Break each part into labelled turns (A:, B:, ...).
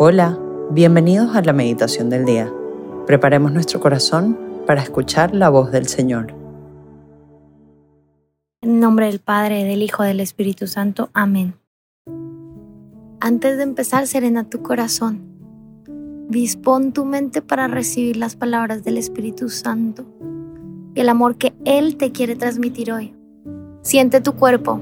A: Hola, bienvenidos a la meditación del día. Preparemos nuestro corazón para escuchar la voz del Señor.
B: En nombre del Padre, del Hijo, del Espíritu Santo. Amén. Antes de empezar, serena tu corazón. Dispón tu mente para recibir las palabras del Espíritu Santo y el amor que Él te quiere transmitir hoy. Siente tu cuerpo,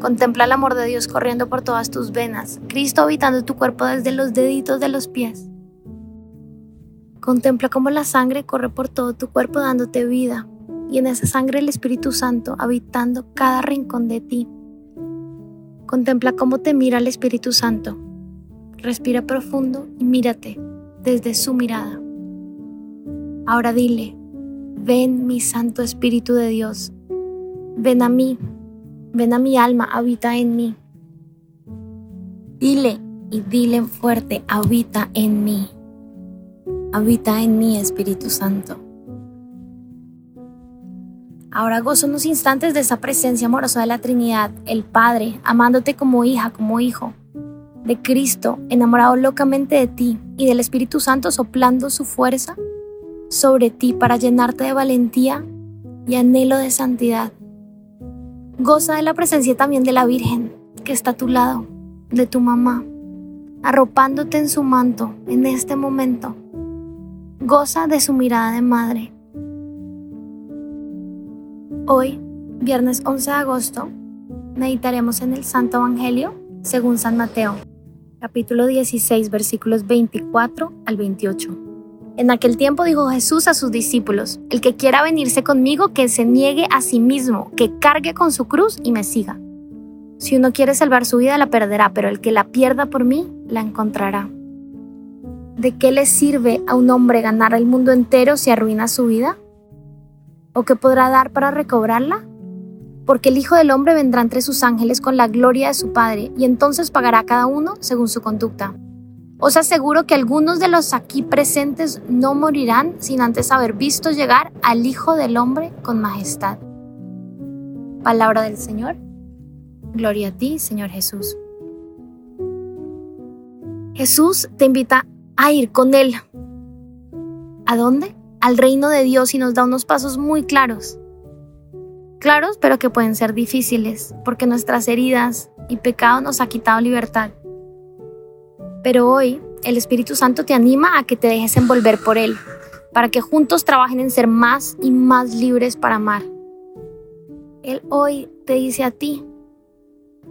B: Contempla el amor de Dios corriendo por todas tus venas, Cristo habitando tu cuerpo desde los deditos de los pies. Contempla cómo la sangre corre por todo tu cuerpo dándote vida, y en esa sangre el Espíritu Santo habitando cada rincón de ti. Contempla cómo te mira el Espíritu Santo. Respira profundo y mírate desde su mirada. Ahora dile, ven mi Santo Espíritu de Dios, ven a mí Ven a mi alma, habita en mí. Dile y dile fuerte, habita en mí. Habita en mí, Espíritu Santo. Ahora gozo unos instantes de esa presencia amorosa de la Trinidad, el Padre, amándote como hija, como hijo, de Cristo, enamorado locamente de ti y del Espíritu Santo soplando su fuerza sobre ti para llenarte de valentía y anhelo de santidad. Goza de la presencia también de la Virgen que está a tu lado, de tu mamá, arropándote en su manto en este momento. Goza de su mirada de madre. Hoy, viernes 11 de agosto, meditaremos en el Santo Evangelio según San Mateo, capítulo 16, versículos 24 al 28. En aquel tiempo dijo Jesús a sus discípulos, el que quiera venirse conmigo, que se niegue a sí mismo, que cargue con su cruz y me siga. Si uno quiere salvar su vida, la perderá, pero el que la pierda por mí, la encontrará. ¿De qué le sirve a un hombre ganar el mundo entero si arruina su vida? ¿O qué podrá dar para recobrarla? Porque el Hijo del Hombre vendrá entre sus ángeles con la gloria de su Padre, y entonces pagará a cada uno según su conducta. Os aseguro que algunos de los aquí presentes no morirán sin antes haber visto llegar al Hijo del Hombre con majestad. Palabra del Señor. Gloria a ti, Señor Jesús. Jesús te invita a ir con Él. ¿A dónde? Al reino de Dios y nos da unos pasos muy claros. Claros, pero que pueden ser difíciles, porque nuestras heridas y pecado nos ha quitado libertad. Pero hoy el Espíritu Santo te anima a que te dejes envolver por Él, para que juntos trabajen en ser más y más libres para amar. Él hoy te dice a ti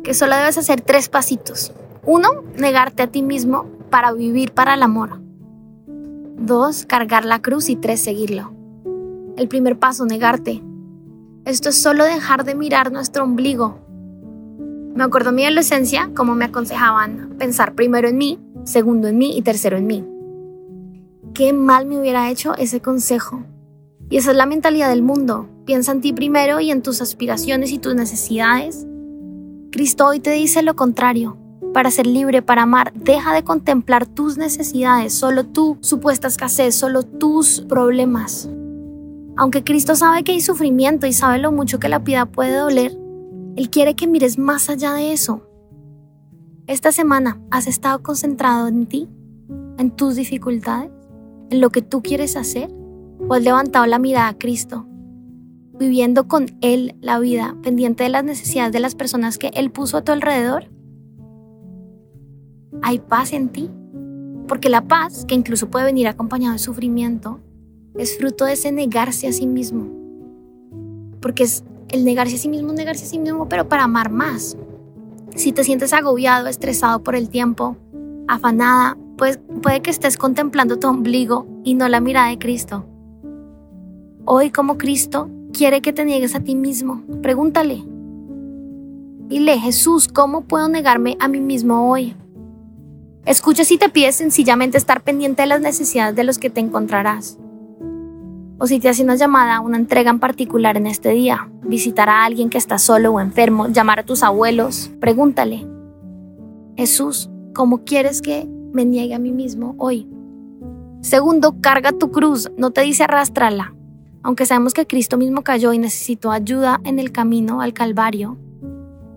B: que solo debes hacer tres pasitos. Uno, negarte a ti mismo para vivir para el amor. Dos, cargar la cruz y tres, seguirlo. El primer paso, negarte. Esto es solo dejar de mirar nuestro ombligo me acuerdo mi adolescencia como me aconsejaban pensar primero en mí, segundo en mí y tercero en mí. Qué mal me hubiera hecho ese consejo. Y esa es la mentalidad del mundo. Piensa en ti primero y en tus aspiraciones y tus necesidades. Cristo hoy te dice lo contrario. Para ser libre, para amar, deja de contemplar tus necesidades, solo tu supuesta escasez, solo tus problemas. Aunque Cristo sabe que hay sufrimiento y sabe lo mucho que la piedad puede doler, él quiere que mires más allá de eso. Esta semana has estado concentrado en ti, en tus dificultades, en lo que tú quieres hacer, o has levantado la mirada a Cristo, viviendo con Él la vida, pendiente de las necesidades de las personas que Él puso a tu alrededor. Hay paz en ti, porque la paz, que incluso puede venir acompañado de sufrimiento, es fruto de ese negarse a sí mismo, porque es el negarse a sí mismo, negarse a sí mismo, pero para amar más. Si te sientes agobiado, estresado por el tiempo, afanada, pues puede que estés contemplando tu ombligo y no la mirada de Cristo. Hoy como Cristo quiere que te niegues a ti mismo, pregúntale. Dile, Jesús, ¿cómo puedo negarme a mí mismo hoy? Escucha si te pides sencillamente estar pendiente de las necesidades de los que te encontrarás o si te hace una llamada, una entrega en particular en este día, visitar a alguien que está solo o enfermo, llamar a tus abuelos, pregúntale, Jesús, ¿cómo quieres que me niegue a mí mismo hoy? Segundo, carga tu cruz, no te dice arrastrala. Aunque sabemos que Cristo mismo cayó y necesitó ayuda en el camino al Calvario,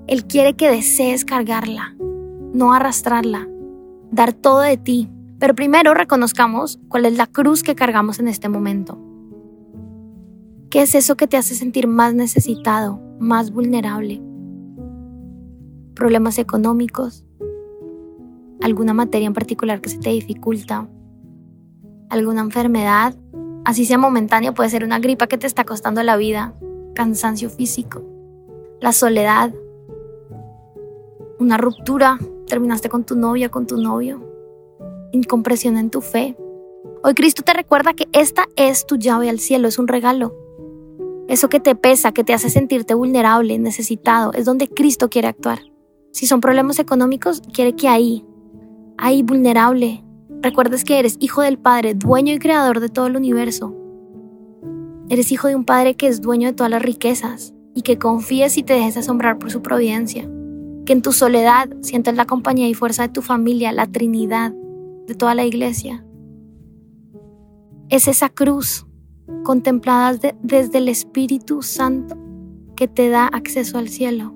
B: Él quiere que desees cargarla, no arrastrarla. dar todo de ti. Pero primero reconozcamos cuál es la cruz que cargamos en este momento. ¿Qué es eso que te hace sentir más necesitado, más vulnerable? ¿Problemas económicos? ¿Alguna materia en particular que se te dificulta? ¿Alguna enfermedad? Así sea momentánea, puede ser una gripa que te está costando la vida, cansancio físico, la soledad, una ruptura, terminaste con tu novia, con tu novio, incompresión en tu fe. Hoy Cristo te recuerda que esta es tu llave al cielo, es un regalo. Eso que te pesa, que te hace sentirte vulnerable, necesitado, es donde Cristo quiere actuar. Si son problemas económicos, quiere que ahí, ahí vulnerable, recuerdes que eres hijo del Padre, dueño y creador de todo el universo. Eres hijo de un Padre que es dueño de todas las riquezas y que confíes y te dejes asombrar por su providencia. Que en tu soledad sientas la compañía y fuerza de tu familia, la Trinidad, de toda la iglesia. Es esa cruz contemplada desde el Espíritu Santo que te da acceso al cielo,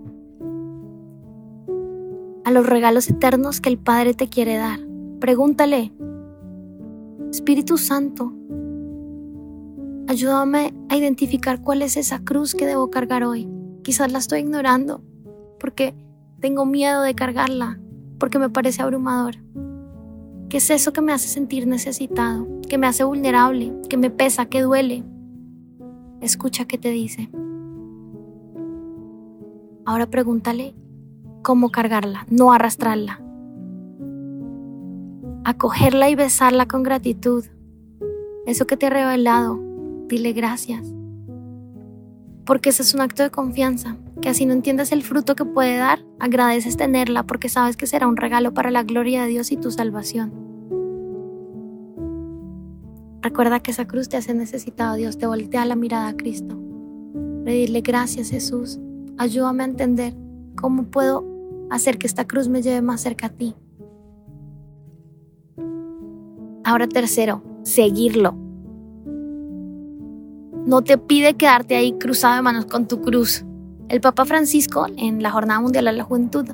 B: a los regalos eternos que el Padre te quiere dar. Pregúntale, Espíritu Santo, ayúdame a identificar cuál es esa cruz que debo cargar hoy. Quizás la estoy ignorando porque tengo miedo de cargarla, porque me parece abrumador. ¿Qué es eso que me hace sentir necesitado, que me hace vulnerable, que me pesa, que duele? Escucha qué te dice. Ahora pregúntale cómo cargarla, no arrastrarla. Acogerla y besarla con gratitud. Eso que te ha revelado, dile gracias. Porque ese es un acto de confianza, que así no entiendas el fruto que puede dar, agradeces tenerla porque sabes que será un regalo para la gloria de Dios y tu salvación. Recuerda que esa cruz te hace necesitado, Dios te voltea la mirada a Cristo. Pedirle gracias Jesús, ayúdame a entender cómo puedo hacer que esta cruz me lleve más cerca a ti. Ahora tercero, seguirlo. No te pide quedarte ahí cruzado de manos con tu cruz. El Papa Francisco, en la Jornada Mundial de la Juventud,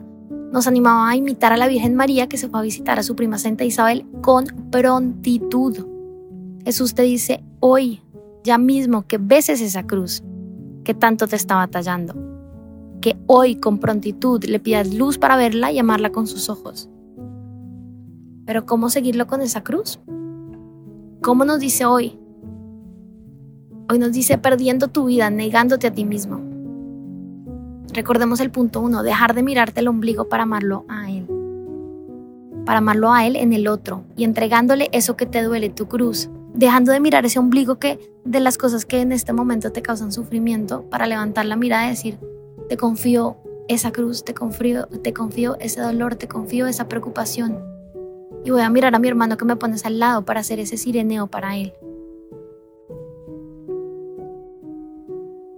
B: nos animaba a imitar a la Virgen María que se fue a visitar a su prima Santa Isabel con prontitud. Jesús te dice hoy, ya mismo, que beses esa cruz que tanto te está batallando. Que hoy con prontitud le pidas luz para verla y amarla con sus ojos. Pero ¿cómo seguirlo con esa cruz? ¿Cómo nos dice hoy? Hoy nos dice perdiendo tu vida, negándote a ti mismo. Recordemos el punto uno, dejar de mirarte el ombligo para amarlo a Él. Para amarlo a Él en el otro y entregándole eso que te duele, tu cruz. Dejando de mirar ese ombligo que de las cosas que en este momento te causan sufrimiento para levantar la mirada y decir, te confío esa cruz, te confío, te confío ese dolor, te confío esa preocupación. Y voy a mirar a mi hermano que me pones al lado para hacer ese sireneo para él.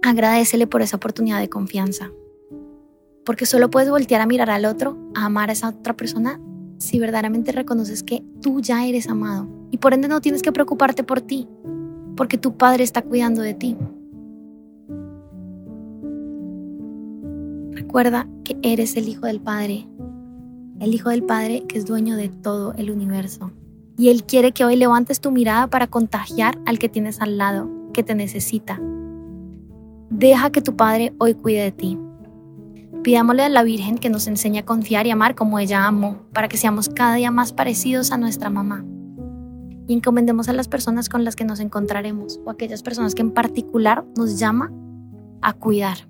B: Agradecele por esa oportunidad de confianza porque solo puedes voltear a mirar al otro, a amar a esa otra persona, si verdaderamente reconoces que tú ya eres amado. Y por ende no tienes que preocuparte por ti, porque tu Padre está cuidando de ti. Recuerda que eres el Hijo del Padre, el Hijo del Padre que es dueño de todo el universo. Y Él quiere que hoy levantes tu mirada para contagiar al que tienes al lado, que te necesita. Deja que tu Padre hoy cuide de ti. Pidámosle a la Virgen que nos enseñe a confiar y amar como ella amó, para que seamos cada día más parecidos a nuestra mamá. Y encomendemos a las personas con las que nos encontraremos, o aquellas personas que en particular nos llama a cuidar.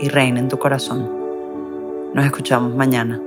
A: y reine en tu corazón. Nos escuchamos mañana.